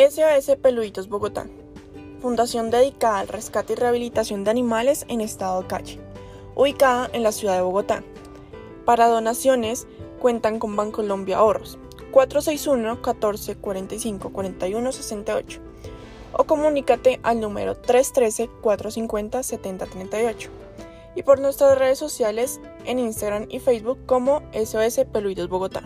SOS Peluditos Bogotá. Fundación dedicada al rescate y rehabilitación de animales en estado de calle, ubicada en la ciudad de Bogotá. Para donaciones cuentan con Bancolombia Ahorros 461 14 45 41 68 o comunícate al número 313 450 70 38 y por nuestras redes sociales en Instagram y Facebook como SOS Peluidos Bogotá.